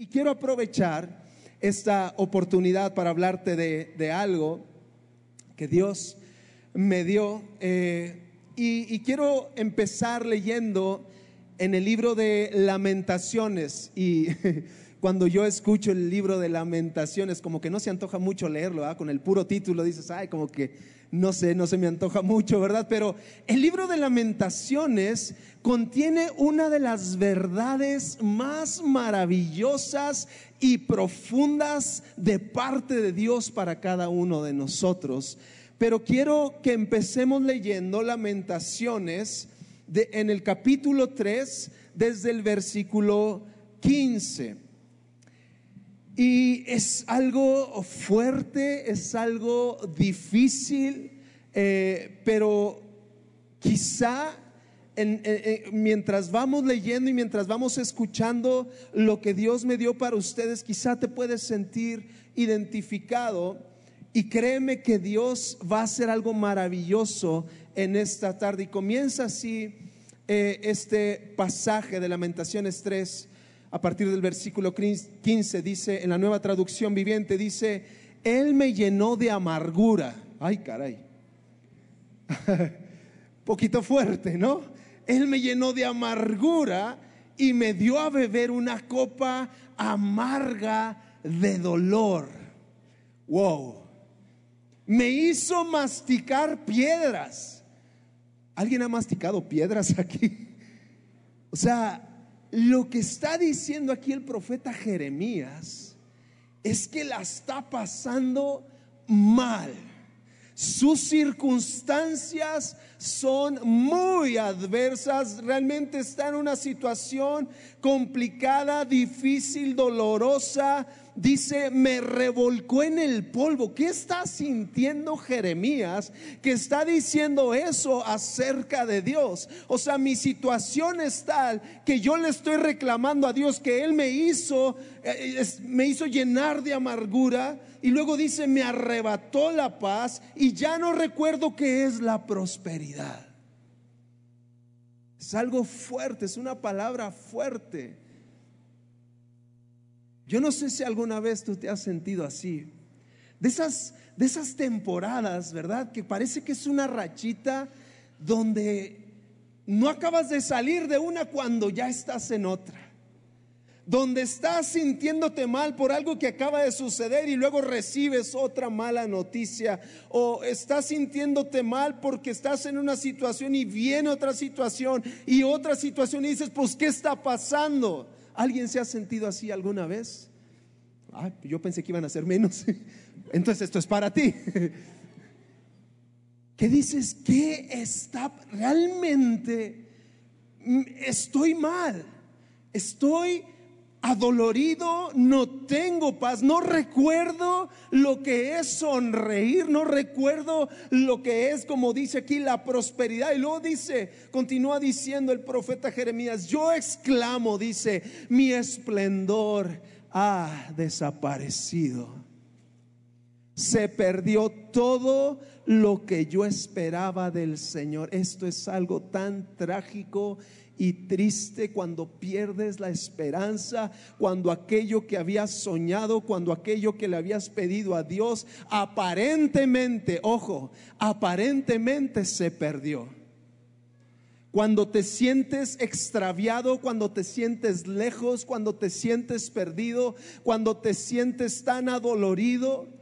Y quiero aprovechar esta oportunidad para hablarte de, algo que Dios me dio. Eh, y, y, quiero empezar leyendo en el libro de lamentaciones. Y cuando yo escucho el libro de lamentaciones, como que no se antoja mucho leerlo, ¿ah? con el puro título dices, ay, como que no sé, no se me antoja mucho, ¿verdad? Pero el libro de lamentaciones contiene una de las verdades más maravillosas y profundas de parte de Dios para cada uno de nosotros. Pero quiero que empecemos leyendo lamentaciones de, en el capítulo 3, desde el versículo 15. Y es algo fuerte, es algo difícil, eh, pero quizá mientras vamos leyendo y mientras vamos escuchando lo que Dios me dio para ustedes, quizá te puedes sentir identificado. Y créeme que Dios va a hacer algo maravilloso en esta tarde. Y comienza así eh, este pasaje de Lamentaciones 3, a partir del versículo 15, dice, en la nueva traducción viviente, dice, Él me llenó de amargura. Ay, caray. Poquito fuerte, ¿no? Él me llenó de amargura y me dio a beber una copa amarga de dolor. Wow. Me hizo masticar piedras. ¿Alguien ha masticado piedras aquí? O sea, lo que está diciendo aquí el profeta Jeremías es que la está pasando mal. Sus circunstancias son muy adversas, realmente está en una situación complicada, difícil, dolorosa. Dice, me revolcó en el polvo. ¿Qué está sintiendo Jeremías que está diciendo eso acerca de Dios? O sea, mi situación es tal que yo le estoy reclamando a Dios que Él me hizo, eh, me hizo llenar de amargura. Y luego dice, me arrebató la paz y ya no recuerdo qué es la prosperidad. Es algo fuerte, es una palabra fuerte. Yo no sé si alguna vez tú te has sentido así. De esas, de esas temporadas, ¿verdad? Que parece que es una rachita donde no acabas de salir de una cuando ya estás en otra donde estás sintiéndote mal por algo que acaba de suceder y luego recibes otra mala noticia, o estás sintiéndote mal porque estás en una situación y viene otra situación y otra situación y dices, pues, ¿qué está pasando? ¿Alguien se ha sentido así alguna vez? Yo pensé que iban a ser menos. Entonces esto es para ti. ¿Qué dices? ¿Qué está realmente? Estoy mal. Estoy adolorido, no tengo paz, no recuerdo lo que es sonreír, no recuerdo lo que es, como dice aquí, la prosperidad. Y luego dice, continúa diciendo el profeta Jeremías, yo exclamo, dice, mi esplendor ha desaparecido. Se perdió todo lo que yo esperaba del Señor. Esto es algo tan trágico y triste cuando pierdes la esperanza, cuando aquello que habías soñado, cuando aquello que le habías pedido a Dios, aparentemente, ojo, aparentemente se perdió. Cuando te sientes extraviado, cuando te sientes lejos, cuando te sientes perdido, cuando te sientes tan adolorido,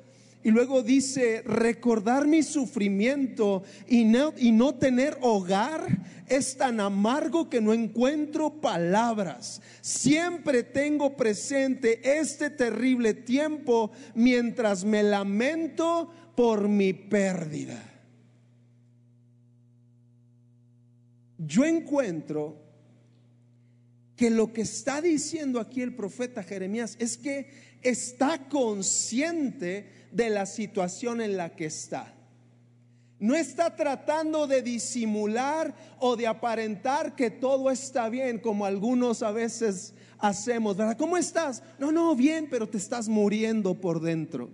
y luego dice, recordar mi sufrimiento y no, y no tener hogar es tan amargo que no encuentro palabras. Siempre tengo presente este terrible tiempo mientras me lamento por mi pérdida. Yo encuentro que lo que está diciendo aquí el profeta Jeremías es que está consciente de la situación en la que está. No está tratando de disimular o de aparentar que todo está bien, como algunos a veces hacemos, ¿verdad? ¿Cómo estás? No, no, bien, pero te estás muriendo por dentro.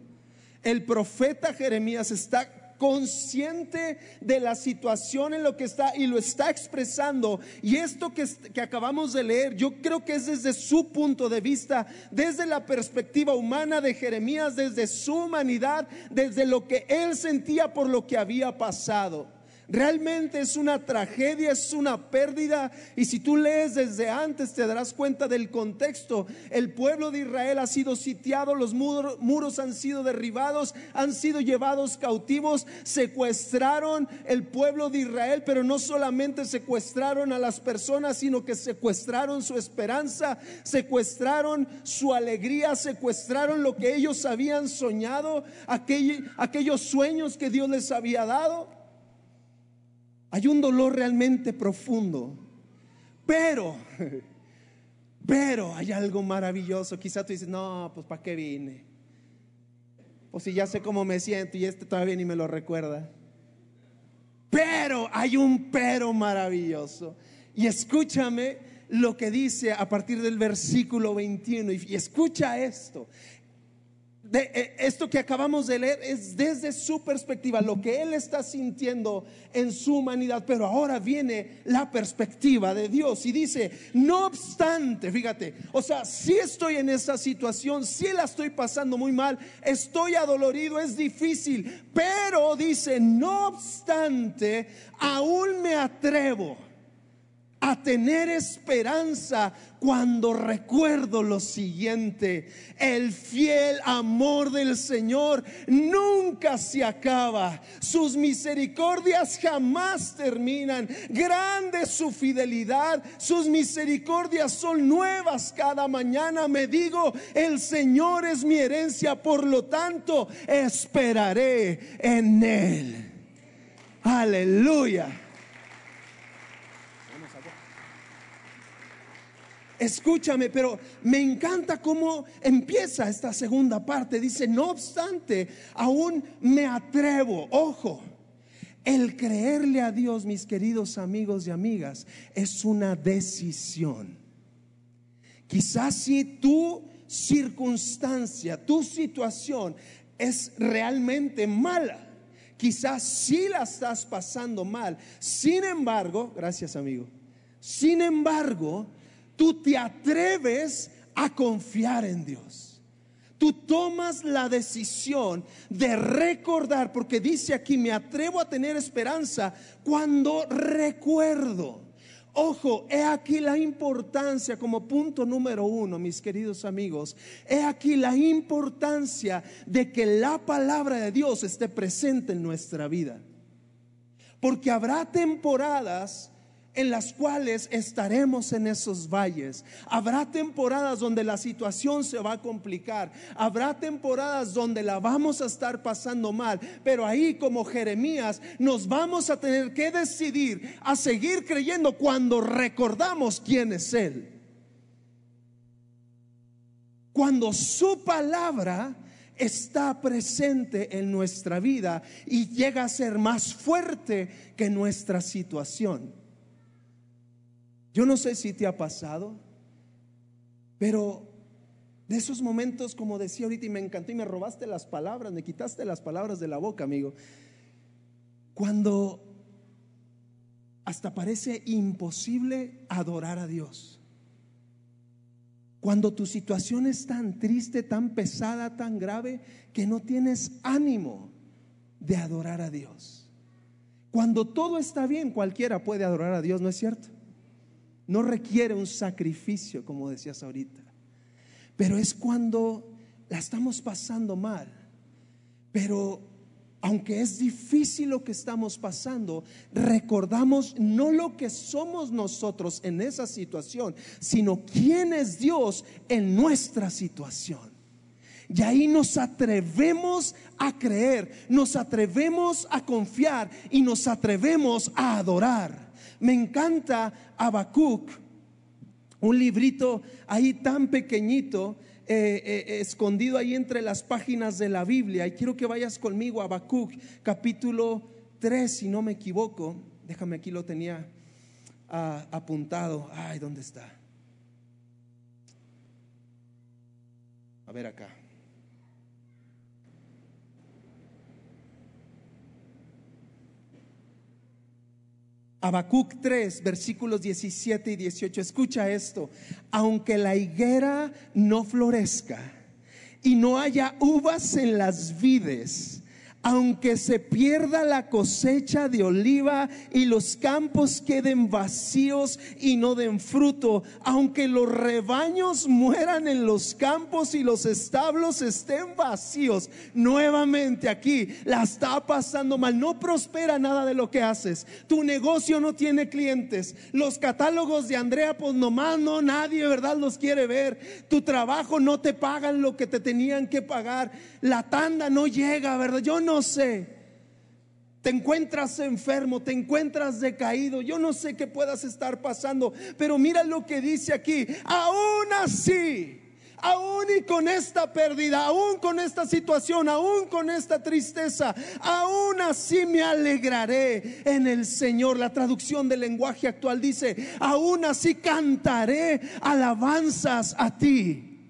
El profeta Jeremías está consciente de la situación en lo que está y lo está expresando. Y esto que, que acabamos de leer, yo creo que es desde su punto de vista, desde la perspectiva humana de Jeremías, desde su humanidad, desde lo que él sentía por lo que había pasado. Realmente es una tragedia, es una pérdida. Y si tú lees desde antes te darás cuenta del contexto. El pueblo de Israel ha sido sitiado, los muros, han sido derribados, han sido llevados cautivos, secuestraron el pueblo de Israel, pero no solamente secuestraron a las personas, sino que secuestraron su esperanza, secuestraron su alegría, secuestraron lo que ellos habían soñado, aquellos sueños que Dios les había dado. Hay un dolor realmente profundo. Pero, pero hay algo maravilloso. Quizá tú dices, no, pues ¿para qué vine? O si ya sé cómo me siento y este todavía ni me lo recuerda. Pero hay un pero maravilloso. Y escúchame lo que dice a partir del versículo 21. Y escucha esto de eh, esto que acabamos de leer es desde su perspectiva, lo que él está sintiendo en su humanidad, pero ahora viene la perspectiva de Dios y dice, no obstante, fíjate, o sea, si estoy en esa situación, si la estoy pasando muy mal, estoy adolorido, es difícil, pero dice, no obstante, aún me atrevo a tener esperanza cuando recuerdo lo siguiente. El fiel amor del Señor nunca se acaba. Sus misericordias jamás terminan. Grande su fidelidad. Sus misericordias son nuevas cada mañana. Me digo, el Señor es mi herencia. Por lo tanto, esperaré en Él. Aleluya. Escúchame, pero me encanta cómo empieza esta segunda parte. Dice, no obstante, aún me atrevo, ojo, el creerle a Dios, mis queridos amigos y amigas, es una decisión. Quizás si tu circunstancia, tu situación es realmente mala, quizás si la estás pasando mal. Sin embargo, gracias amigo, sin embargo, tú te atreves a confiar en Dios. Tú tomas la decisión de recordar, porque dice aquí, me atrevo a tener esperanza cuando recuerdo. Ojo, he aquí la importancia como punto número uno, mis queridos amigos. He aquí la importancia de que la palabra de Dios esté presente en nuestra vida. Porque habrá temporadas en las cuales estaremos en esos valles. Habrá temporadas donde la situación se va a complicar. Habrá temporadas donde la vamos a estar pasando mal. Pero ahí como Jeremías nos vamos a tener que decidir a seguir creyendo cuando recordamos quién es Él. Cuando su palabra está presente en nuestra vida y llega a ser más fuerte que nuestra situación. Yo no sé si te ha pasado, pero de esos momentos, como decía ahorita, y me encantó, y me robaste las palabras, me quitaste las palabras de la boca, amigo. Cuando hasta parece imposible adorar a Dios. Cuando tu situación es tan triste, tan pesada, tan grave, que no tienes ánimo de adorar a Dios. Cuando todo está bien, cualquiera puede adorar a Dios, ¿no es cierto? No requiere un sacrificio, como decías ahorita. Pero es cuando la estamos pasando mal. Pero aunque es difícil lo que estamos pasando, recordamos no lo que somos nosotros en esa situación, sino quién es Dios en nuestra situación. Y ahí nos atrevemos a creer, nos atrevemos a confiar y nos atrevemos a adorar. Me encanta Habacuc, un librito ahí tan pequeñito, eh, eh, escondido ahí entre las páginas de la Biblia. Y quiero que vayas conmigo a Habacuc, capítulo 3, si no me equivoco. Déjame, aquí lo tenía ah, apuntado. Ay, ¿dónde está? A ver acá. Habacuc 3, versículos 17 y 18. Escucha esto. Aunque la higuera no florezca y no haya uvas en las vides, aunque se pierda la cosecha de oliva y los campos queden vacíos y no den fruto, aunque los rebaños mueran en los campos y los establos estén vacíos, nuevamente aquí la está pasando mal, no prospera nada de lo que haces, tu negocio no tiene clientes, los catálogos de Andrea pues nomás no, nadie, ¿verdad? Los quiere ver, tu trabajo no te pagan lo que te tenían que pagar, la tanda no llega, ¿verdad? Yo no sé. Te encuentras enfermo, te encuentras decaído. Yo no sé qué puedas estar pasando, pero mira lo que dice aquí. Aún así, aún y con esta pérdida, aún con esta situación, aún con esta tristeza, aún así me alegraré en el Señor. La traducción del lenguaje actual dice, aún así cantaré alabanzas a ti.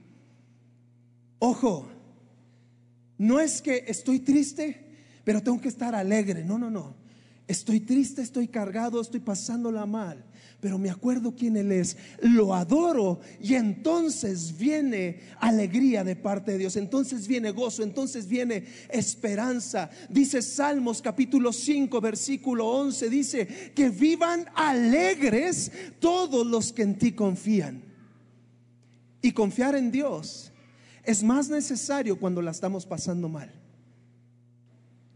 Ojo, no es que estoy triste, pero tengo que estar alegre. No, no, no. Estoy triste, estoy cargado, estoy pasándola mal. Pero me acuerdo quién Él es, lo adoro y entonces viene alegría de parte de Dios, entonces viene gozo, entonces viene esperanza. Dice Salmos capítulo 5 versículo 11, dice que vivan alegres todos los que en ti confían. Y confiar en Dios es más necesario cuando la estamos pasando mal.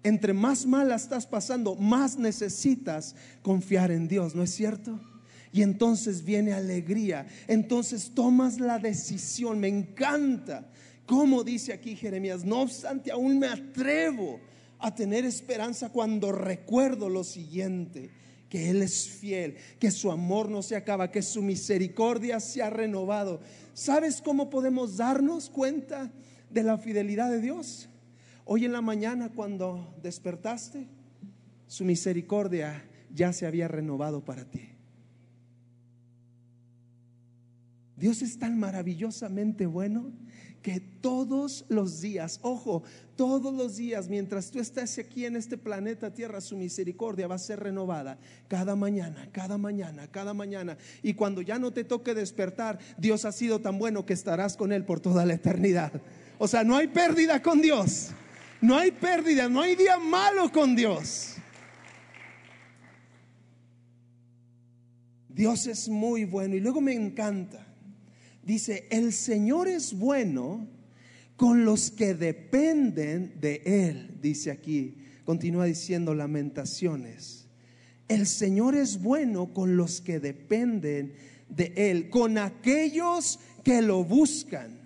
Entre más mal la estás pasando, más necesitas confiar en Dios, ¿no es cierto? Y entonces viene alegría, entonces tomas la decisión, me encanta. Como dice aquí Jeremías, no obstante, aún me atrevo a tener esperanza cuando recuerdo lo siguiente que Él es fiel, que su amor no se acaba, que su misericordia se ha renovado. ¿Sabes cómo podemos darnos cuenta de la fidelidad de Dios? Hoy en la mañana cuando despertaste, su misericordia ya se había renovado para ti. Dios es tan maravillosamente bueno que todos los días, ojo, todos los días, mientras tú estás aquí en este planeta Tierra, su misericordia va a ser renovada cada mañana, cada mañana, cada mañana. Y cuando ya no te toque despertar, Dios ha sido tan bueno que estarás con Él por toda la eternidad. O sea, no hay pérdida con Dios. No hay pérdida, no hay día malo con Dios. Dios es muy bueno y luego me encanta dice, el Señor es bueno con los que dependen de Él, dice aquí, continúa diciendo lamentaciones. El Señor es bueno con los que dependen de Él, con aquellos que lo buscan.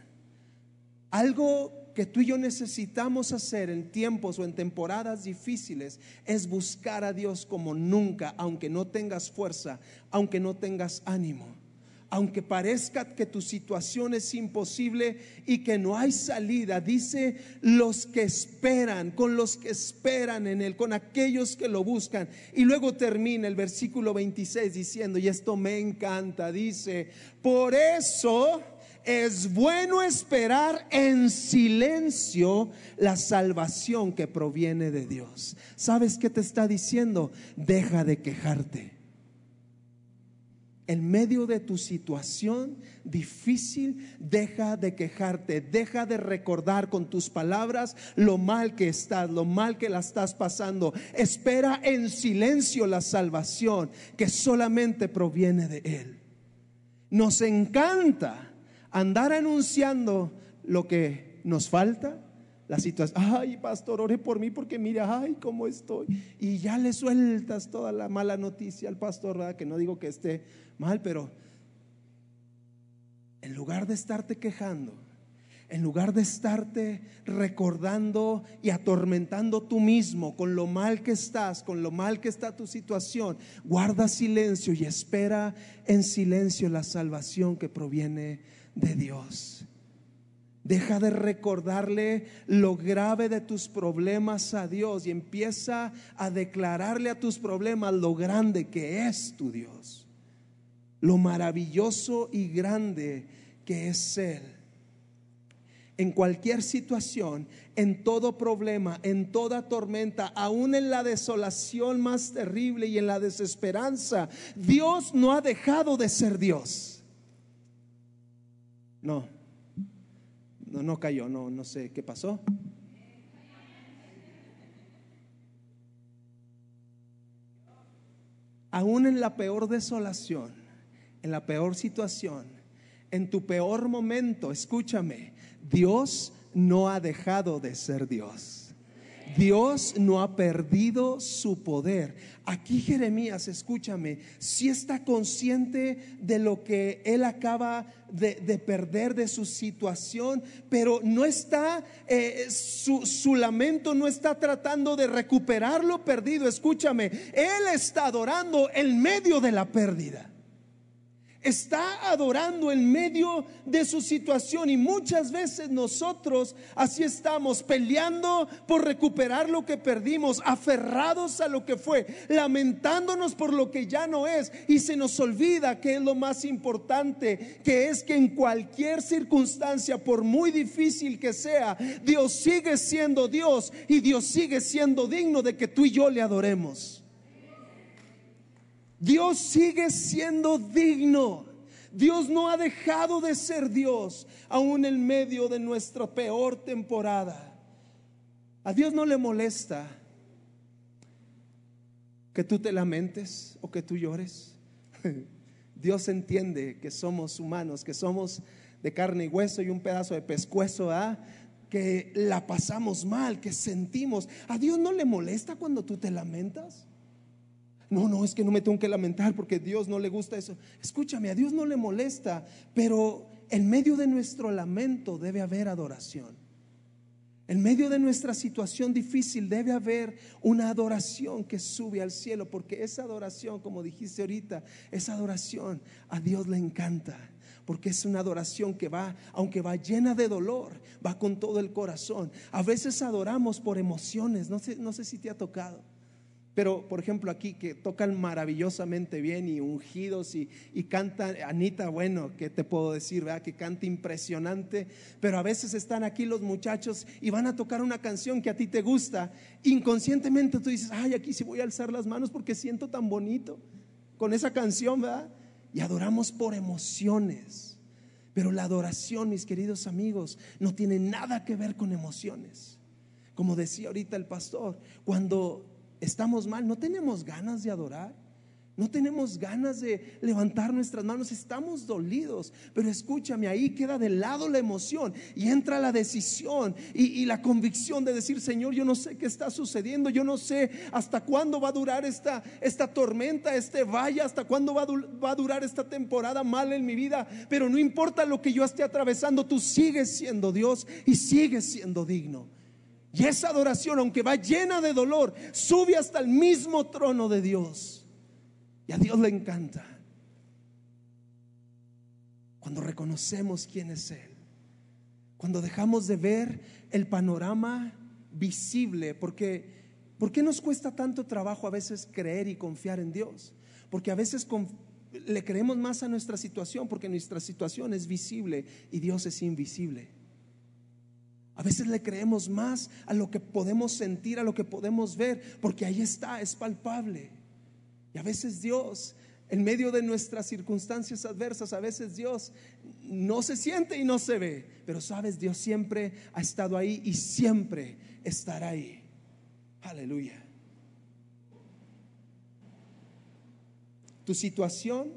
Algo que tú y yo necesitamos hacer en tiempos o en temporadas difíciles es buscar a Dios como nunca, aunque no tengas fuerza, aunque no tengas ánimo aunque parezca que tu situación es imposible y que no hay salida, dice los que esperan, con los que esperan en Él, con aquellos que lo buscan. Y luego termina el versículo 26 diciendo, y esto me encanta, dice, por eso es bueno esperar en silencio la salvación que proviene de Dios. ¿Sabes qué te está diciendo? Deja de quejarte en medio de tu situación difícil, deja de quejarte, deja de recordar con tus palabras lo mal que estás, lo mal que la estás pasando. Espera en silencio la salvación que solamente proviene de Él. Nos encanta andar anunciando lo que nos falta, la situación, ay pastor, ore por mí porque mira, ay, cómo estoy. Y ya le sueltas toda la mala noticia al pastor, que no digo que esté mal, pero en lugar de estarte quejando, en lugar de estarte recordando y atormentando tú mismo con lo mal que estás, con lo mal que está tu situación, guarda silencio y espera en silencio la salvación que proviene de Dios. Deja de recordarle lo grave de tus problemas a Dios y empieza a declararle a tus problemas lo grande que es tu Dios, lo maravilloso y grande que es Él. en cualquier situación, en todo problema, en toda tormenta, aún en la desolación más terrible y en la desesperanza, Dios no ha dejado de ser Dios. No, no, no cayó, no, no sé qué pasó. Aún en la peor desolación, en la peor situación, en tu peor momento, escúchame, Dios no ha dejado de ser Dios. Dios no ha perdido su poder. Aquí Jeremías, escúchame, si está consciente de lo que él acaba de, perder de su situación, pero no está, eh, su, su lamento no está tratando de recuperar lo perdido. Escúchame, él está adorando en medio de la pérdida está adorando en medio de su situación y muchas veces nosotros así estamos peleando por recuperar lo que perdimos, aferrados a lo que fue, lamentándonos por lo que ya no es y se nos olvida que es lo más importante, que es que en cualquier circunstancia, por muy difícil que sea, Dios sigue siendo Dios y Dios sigue siendo digno de que tú y yo le adoremos. Dios sigue siendo digno. Dios no ha dejado de ser Dios, aún en medio de nuestra peor temporada. A Dios no le molesta que tú te lamentes o que tú llores. Dios entiende que somos humanos, que somos de carne y hueso y un pedazo de pescuezo, ¿ah? que la pasamos mal, que sentimos. A Dios no le molesta cuando tú te lamentas. No, no, es que no me tengo que lamentar porque Dios no le gusta eso. Escúchame, a Dios no le molesta, pero en medio de nuestro lamento debe haber adoración. En medio de nuestra situación difícil debe haber una adoración que sube al cielo, porque esa adoración, como dijiste ahorita, esa adoración a Dios le encanta, porque es una adoración que va, aunque va llena de dolor, va con todo el corazón. A veces adoramos por emociones, no sé, no sé si te ha tocado. Pero, por ejemplo, aquí que tocan maravillosamente bien y ungidos y, y canta Anita, bueno, ¿qué te puedo decir? ¿verdad? Que canta impresionante, pero a veces están aquí los muchachos y van a tocar una canción que a ti te gusta. Inconscientemente tú dices, ay, aquí sí voy a alzar las manos porque siento tan bonito con esa canción, ¿verdad? Y adoramos por emociones. Pero la adoración, mis queridos amigos, no tiene nada que ver con emociones. Como decía ahorita el pastor, cuando estamos mal, no tenemos ganas de adorar. No tenemos ganas de levantar nuestras manos, estamos dolidos, pero escúchame, ahí queda de lado la emoción y entra la decisión y, la convicción de decir, Señor, yo no sé qué está sucediendo, yo no sé hasta cuándo va a durar esta, tormenta, este valle, hasta cuándo va va a durar esta temporada mal en mi vida, pero no importa lo que yo esté atravesando, tú sigues siendo Dios y sigues siendo digno. Y esa adoración, aunque va llena de dolor, sube hasta el mismo trono de Dios. Y a Dios le encanta. Cuando reconocemos quién es Él. Cuando dejamos de ver el panorama visible. Porque, ¿por qué nos cuesta tanto trabajo a veces creer y confiar en Dios? Porque a veces le creemos más a nuestra situación porque nuestra situación es visible y Dios es invisible. A veces le creemos más a lo que podemos sentir, a lo que podemos ver, porque ahí está, es palpable. Y a veces Dios, en medio de nuestras circunstancias adversas, a veces Dios no se siente y no se ve, pero sabes, Dios siempre ha estado ahí y siempre estará ahí. Aleluya. Tu situación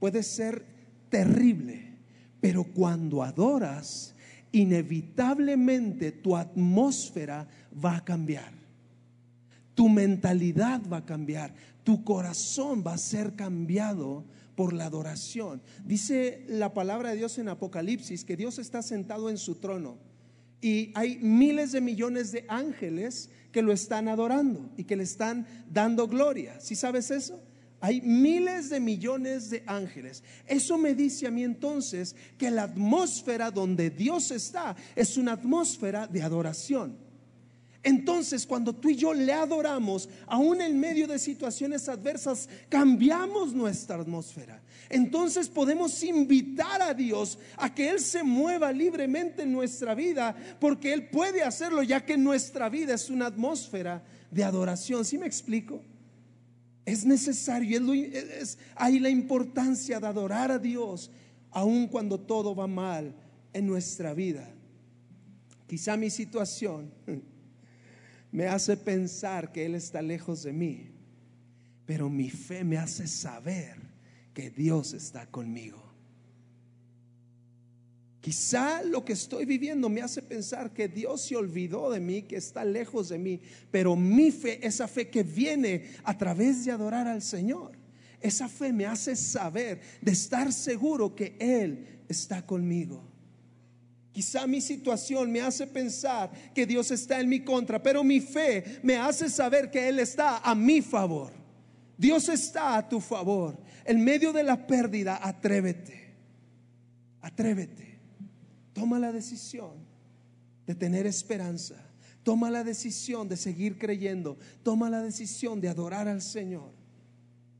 puede ser terrible, pero cuando adoras, inevitablemente tu atmósfera va a cambiar. Tu mentalidad va a cambiar. Tu corazón va a ser cambiado por la adoración. Dice la palabra de Dios en Apocalipsis que Dios está sentado en su trono y hay miles de millones de ángeles que lo están adorando y que le están dando gloria. ¿Sí sabes eso? Hay miles de millones de ángeles. Eso me dice a mí entonces que la atmósfera donde Dios está es una atmósfera de adoración. Entonces, cuando tú y yo le adoramos, aún en medio de situaciones adversas, cambiamos nuestra atmósfera. Entonces podemos invitar a Dios a que Él se mueva libremente en nuestra vida, porque Él puede hacerlo, ya que nuestra vida es una atmósfera de adoración. ¿Sí me explico? Es necesario, es, la importancia de adorar a Dios, aun cuando todo va mal en nuestra vida. Quizá mi situación me hace pensar que Él está lejos de mí, pero mi fe me hace saber que Dios está conmigo. Quizá lo que estoy viviendo me hace pensar que Dios se olvidó de mí, que está lejos de mí, pero mi fe, esa fe que viene a través de adorar al Señor, esa fe me hace saber, de estar seguro que Él está conmigo. Quizá mi situación me hace pensar que Dios está en mi contra, pero mi fe me hace saber que Él está a mi favor. Dios está a tu favor. En medio de la pérdida, atrévete. Atrévete. Toma la decisión de tener esperanza. Toma la decisión de seguir creyendo. Toma la decisión de adorar al Señor.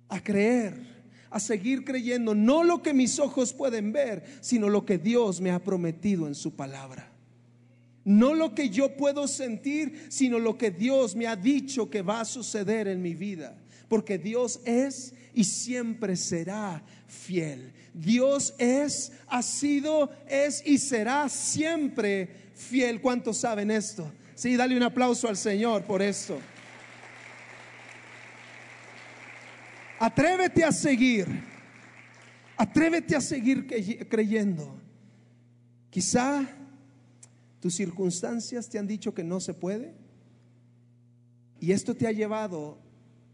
A creer a seguir creyendo no lo que mis ojos pueden ver, sino lo que Dios me ha prometido en su palabra. No lo que yo puedo sentir, sino lo que Dios me ha dicho que va a suceder en mi vida. Porque Dios es y siempre será fiel. Dios es, ha sido, es y será siempre fiel. ¿Cuántos saben esto? Sí, dale un aplauso al Señor por esto. Atrévete a seguir. Atrévete a seguir creyendo. Quizá tus circunstancias te han dicho que no se puede. Y esto te ha llevado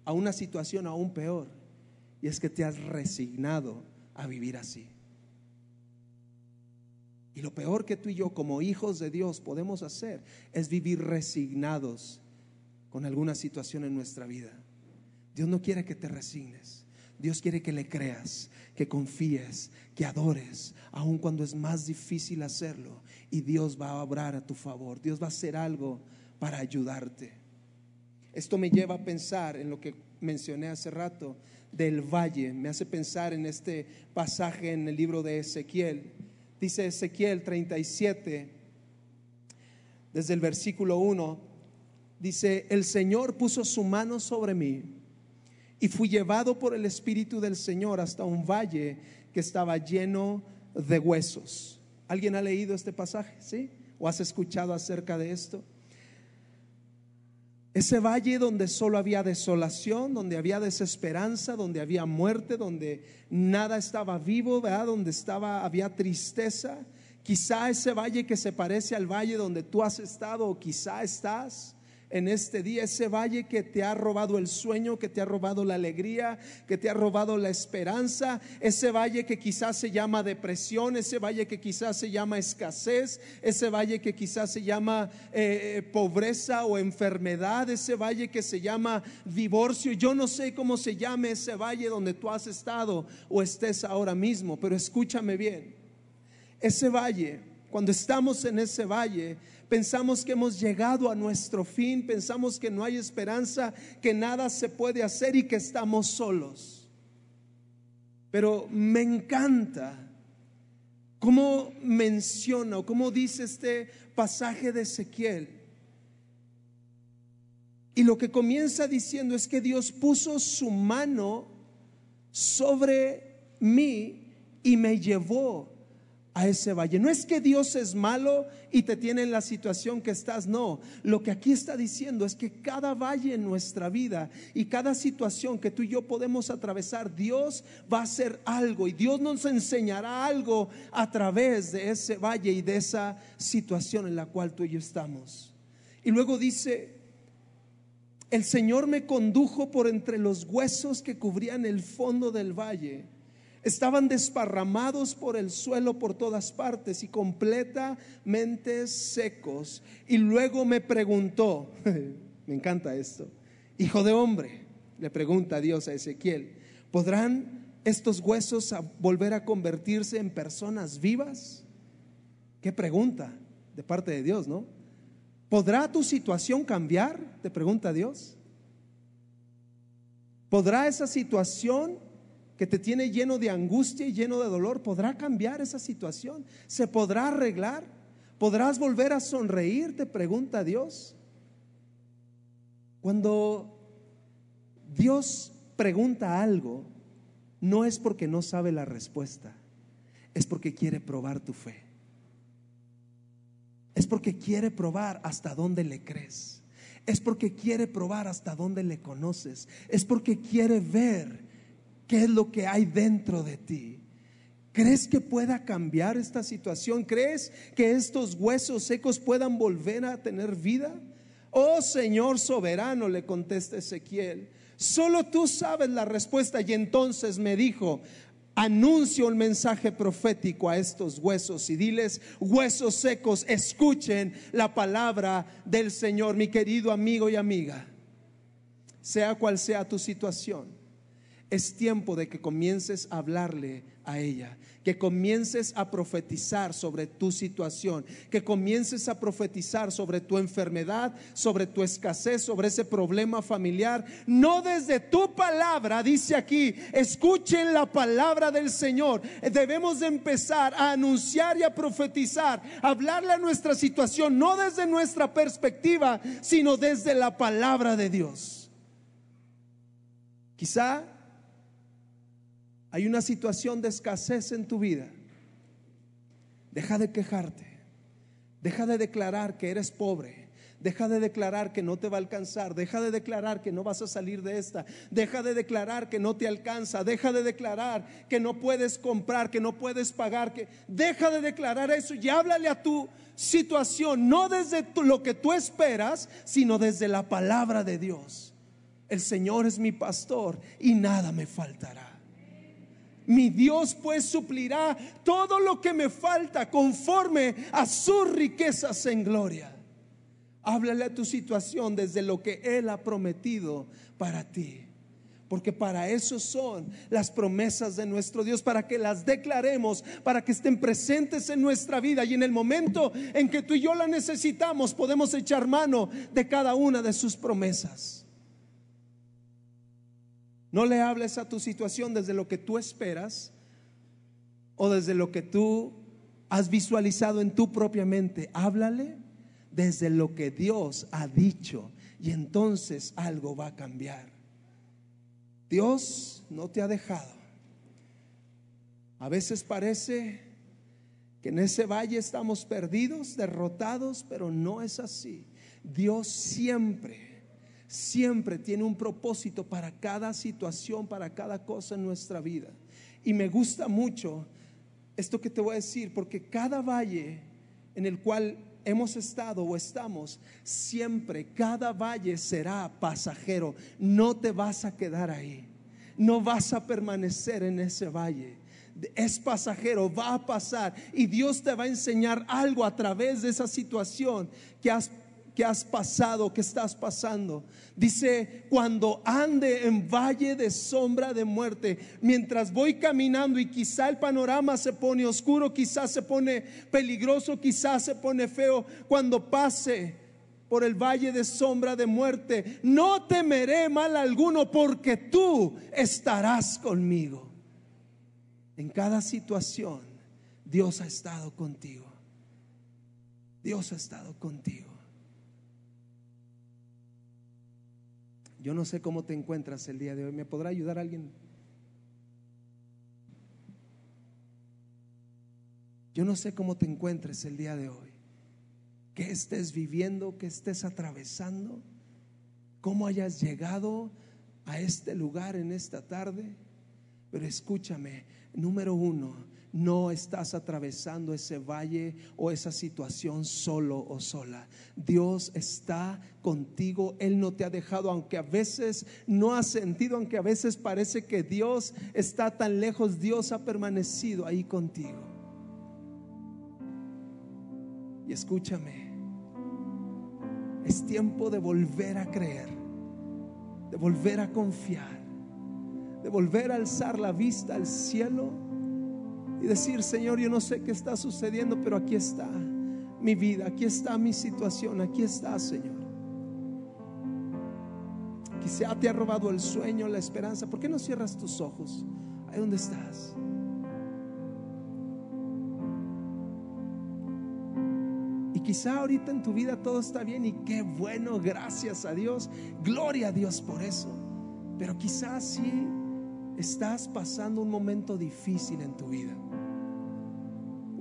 a una situación aún peor. Y es que te has resignado a vivir así. Y lo peor que tú y yo como hijos de Dios podemos hacer es vivir resignados con alguna situación en nuestra vida. Dios no quiere que te resignes. Dios quiere que le creas, que confíes, que adores, aun cuando es más difícil hacerlo. Y Dios va a obrar a tu favor. Dios va a hacer algo para ayudarte. Esto me lleva a pensar en lo que mencioné hace rato del valle. Me hace pensar en este pasaje en el libro de Ezequiel. Dice Ezequiel 37, desde el versículo 1, dice, el Señor puso su mano sobre mí y fui llevado por el Espíritu del Señor hasta un valle que estaba lleno de huesos. ¿Alguien ha leído este pasaje? ¿Sí? ¿O has escuchado acerca de esto? Ese valle donde solo había desolación, donde había desesperanza, donde había muerte, donde nada estaba vivo, ¿verdad? Donde estaba había tristeza. Quizá ese valle que se parece al valle donde tú has estado o quizá estás en este día, ese valle que te ha robado el sueño, que te ha robado la alegría, que te ha robado la esperanza, ese valle que quizás se llama depresión, ese valle que quizás se llama escasez, ese valle que quizás se llama eh, eh, pobreza o enfermedad, ese valle que se llama divorcio. Yo no sé cómo se llame ese valle donde tú has estado o estés ahora mismo, pero escúchame bien. Ese valle, cuando estamos en ese valle, pensamos que hemos llegado a nuestro fin, pensamos que no hay esperanza, que nada se puede hacer y que estamos solos. Pero me encanta cómo menciona o cómo dice este pasaje de Ezequiel. Y lo que comienza diciendo es que Dios puso su mano sobre mí y me llevó a ese valle. No es que Dios es malo y te tiene en la situación que estás, no. Lo que aquí está diciendo es que cada valle en nuestra vida y cada situación que tú y yo podemos atravesar, Dios va a hacer algo y Dios nos enseñará algo a través de ese valle y de esa situación en la cual tú y yo estamos. Y luego dice, el Señor me condujo por entre los huesos que cubrían el fondo del valle estaban desparramados por el suelo por todas partes y completamente secos. Y luego me preguntó, me encanta esto, hijo de hombre, le pregunta Dios a Ezequiel, ¿podrán estos huesos volver a convertirse en personas vivas? Qué pregunta de parte de Dios, ¿no? ¿Podrá tu situación cambiar? Te pregunta Dios. ¿Podrá esa situación que te tiene lleno de angustia y lleno de dolor, podrá cambiar esa situación? ¿Se podrá arreglar? ¿Podrás volver a sonreír? Te pregunta Dios. Cuando Dios pregunta algo, no es porque no sabe la respuesta, es porque quiere probar tu fe. Es porque quiere probar hasta dónde le crees. Es porque quiere probar hasta dónde le conoces. Es porque quiere ver qué es lo que hay dentro de ti. ¿Crees que pueda cambiar esta situación? ¿Crees que estos huesos secos puedan volver a tener vida? Oh Señor soberano, le contesta Ezequiel, solo tú sabes la respuesta. Y entonces me dijo, anuncio un mensaje profético a estos huesos y diles, huesos secos, escuchen la palabra del Señor, mi querido amigo y amiga. Sea cual sea tu situación, es tiempo de que comiences a hablarle a ella, que comiences a profetizar sobre tu situación, que comiences a profetizar sobre tu enfermedad, sobre tu escasez, sobre ese problema familiar, no desde tu palabra, dice aquí, escuchen la palabra del Señor. Debemos de empezar a anunciar y a profetizar, hablarle a nuestra situación, no desde nuestra perspectiva, sino desde la palabra de Dios. Quizá hay una situación de escasez en tu vida, deja de quejarte, deja de declarar que eres pobre. Deja de declarar que no te va a alcanzar. Deja de declarar que no vas a salir de esta. Deja de declarar que no te alcanza. Deja de declarar que no puedes comprar, que no puedes pagar. Que... Deja de declarar eso y háblale a tu situación, no desde lo que tú esperas, sino desde la palabra de Dios. El Señor es mi pastor y nada me faltará. Mi Dios pues suplirá todo lo que me falta conforme a sus riquezas en gloria. Háblale a tu situación desde lo que Él ha prometido para ti. Porque para eso son las promesas de nuestro Dios, para que las declaremos, para que estén presentes en nuestra vida y en el momento en que tú y yo la necesitamos, podemos echar mano de cada una de sus promesas. No le hables a tu situación desde lo que tú esperas o desde lo que tú has visualizado en tu propia mente. Háblale desde lo que Dios ha dicho y entonces algo va a cambiar. Dios no te ha dejado. A veces parece que en ese valle estamos perdidos, derrotados, pero no es así. Dios siempre siempre tiene un propósito para cada situación, para cada cosa en nuestra vida. Y me gusta mucho esto que te voy a decir, porque cada valle en el cual hemos estado o estamos, siempre cada valle será pasajero. No te vas a quedar ahí. No vas a permanecer en ese valle. Es pasajero, va a pasar y Dios te va a enseñar algo a través de esa situación que has que has pasado, que estás pasando. Dice, cuando ande en valle de sombra de muerte, mientras voy caminando y quizá el panorama se pone oscuro, quizá se pone peligroso, quizá se pone feo, cuando pase por el valle de sombra de muerte, no temeré mal alguno porque tú estarás conmigo. En cada situación, Dios ha estado contigo. Dios ha estado contigo. Yo no sé cómo te encuentras el día de hoy. ¿Me podrá ayudar alguien? Yo no sé cómo te encuentres el día de hoy. ¿Qué estés viviendo? ¿Qué estés atravesando? ¿Cómo hayas llegado a este lugar en esta tarde? Pero escúchame, número uno, no estás atravesando ese valle o esa situación solo o sola. Dios está contigo, Él no te ha dejado, aunque a veces no has sentido, aunque a veces parece que Dios está tan lejos, Dios ha permanecido ahí contigo. Y escúchame, es tiempo de volver a creer, de volver a confiar, de volver a alzar la vista al cielo y decir, Señor, yo no sé qué está sucediendo, pero aquí está. mi vida, aquí está mi situación, aquí está, Señor. Quizá te ha robado el sueño, la esperanza. ¿Por qué no cierras tus ojos? Ahí donde estás. Y quizá ahorita en tu vida todo está bien y qué bueno, gracias a Dios, gloria a Dios por eso. Pero quizás sí estás pasando un momento difícil en tu vida.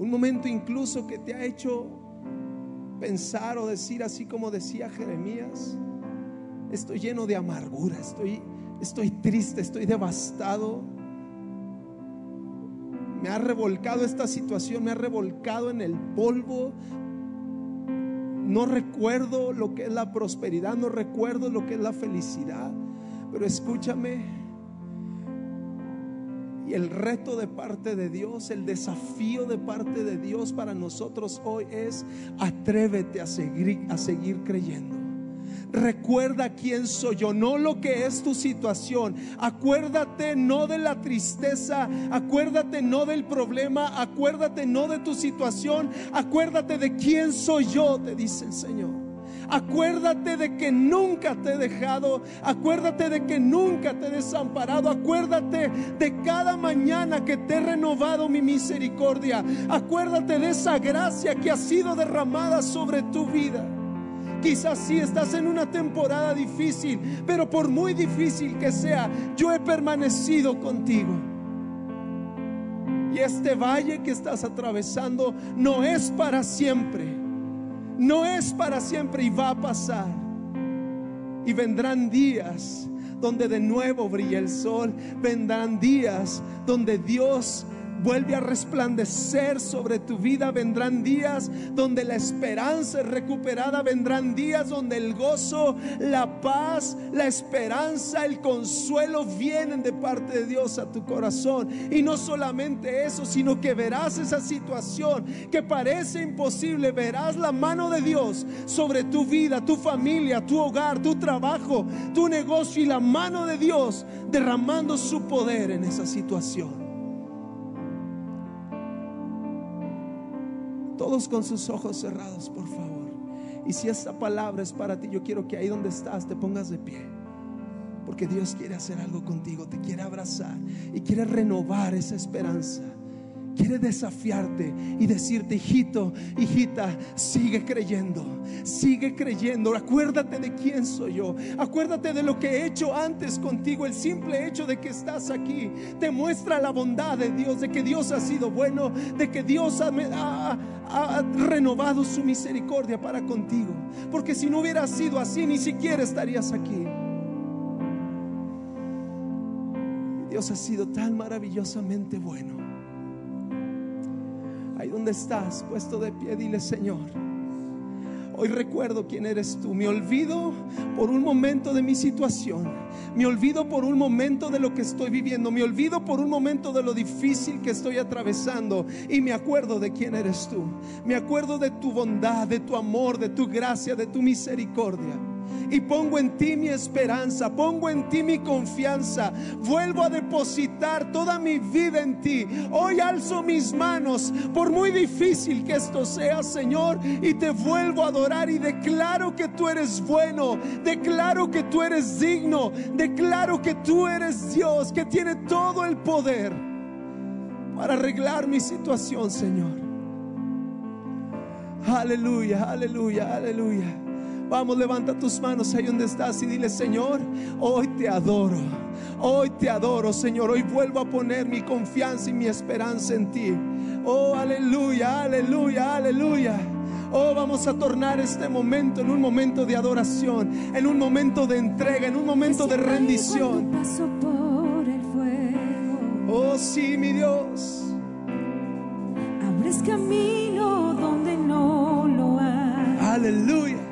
Un momento incluso que te ha hecho pensar o decir así como decía Jeremías, estoy lleno de amargura, estoy, estoy triste, estoy devastado. Me ha revolcado esta situación, me ha revolcado en el polvo. No recuerdo lo que es la prosperidad, no recuerdo lo que es la felicidad. Pero escúchame, el reto de parte de Dios, el desafío de parte de Dios para nosotros hoy es atrévete a seguir, a seguir creyendo. Recuerda quién soy yo, no lo que es tu situación. Acuérdate no de la tristeza, acuérdate no del problema, acuérdate no de tu situación, acuérdate de quién soy yo, te dice el Señor. Acuérdate de que nunca te he dejado. Acuérdate de que nunca te he desamparado. Acuérdate de cada mañana que te he renovado mi misericordia. Acuérdate de esa gracia que ha sido derramada sobre tu vida. Quizás sí estás en una temporada difícil, pero por muy difícil que sea, yo he permanecido contigo. Y este valle que estás atravesando no es para siempre no es para siempre y va a pasar. Y vendrán días donde de nuevo brilla el sol. Vendrán días donde Dios vuelve a resplandecer sobre tu vida. Vendrán días donde la esperanza es recuperada. Vendrán días donde el gozo, la paz, la esperanza, el consuelo vienen de parte de Dios a tu corazón. Y no solamente eso, sino que verás esa situación que parece imposible. Verás la mano de Dios sobre tu vida, tu familia, tu hogar, tu trabajo, tu negocio y la mano de Dios derramando su poder en esa situación. Todos con sus ojos cerrados, por favor. Y si esta palabra es para ti, yo quiero que ahí donde estás te pongas de pie. Porque Dios quiere hacer algo contigo, te quiere abrazar y quiere renovar esa esperanza quiere desafiarte y decirte, hijito, hijita, sigue creyendo, sigue creyendo. Acuérdate de quién soy yo. Acuérdate de lo que he hecho antes contigo. El simple hecho de que estás aquí te muestra la bondad de Dios, de que Dios ha sido bueno, de que Dios ha, ha renovado su misericordia para contigo. Porque si no hubiera sido así, ni siquiera estarías aquí. Dios ha sido tan maravillosamente bueno. Donde estás, puesto de pie, dile Señor. Hoy recuerdo quién eres tú. Me olvido por un momento de mi situación. Me olvido por un momento de lo que estoy viviendo. Me olvido por un momento de lo difícil que estoy atravesando. Y me acuerdo de quién eres tú. Me acuerdo de tu bondad, de tu amor, de tu gracia, de tu misericordia y pongo en ti mi esperanza, pongo en ti mi confianza, vuelvo a depositar toda mi vida en ti. Hoy alzo mis manos, por muy difícil que esto sea, Señor, y te vuelvo a adorar y declaro que tú eres bueno, declaro que tú eres digno, declaro que tú eres Dios, que tiene todo el poder para arreglar mi situación, Señor. Aleluya, aleluya, aleluya. Vamos, levanta tus manos ahí donde estás y dile, Señor, hoy te adoro. Hoy te adoro, Señor. Hoy vuelvo a poner mi confianza y mi esperanza en ti. Oh, aleluya, aleluya, aleluya. Oh, vamos a tornar este momento en un momento de adoración, en un momento de entrega, en un momento de rendición. Oh, sí, mi Dios. Abres camino donde no lo hay. Aleluya.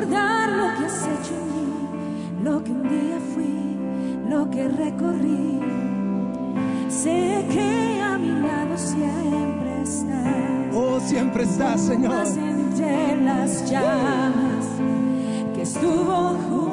Recordar lo que has hecho en mí, lo que un día fui, lo que recorrí. Sé que a mi lado siempre estás. Oh, siempre estás, Señor. Entre las llamas que estuvo junto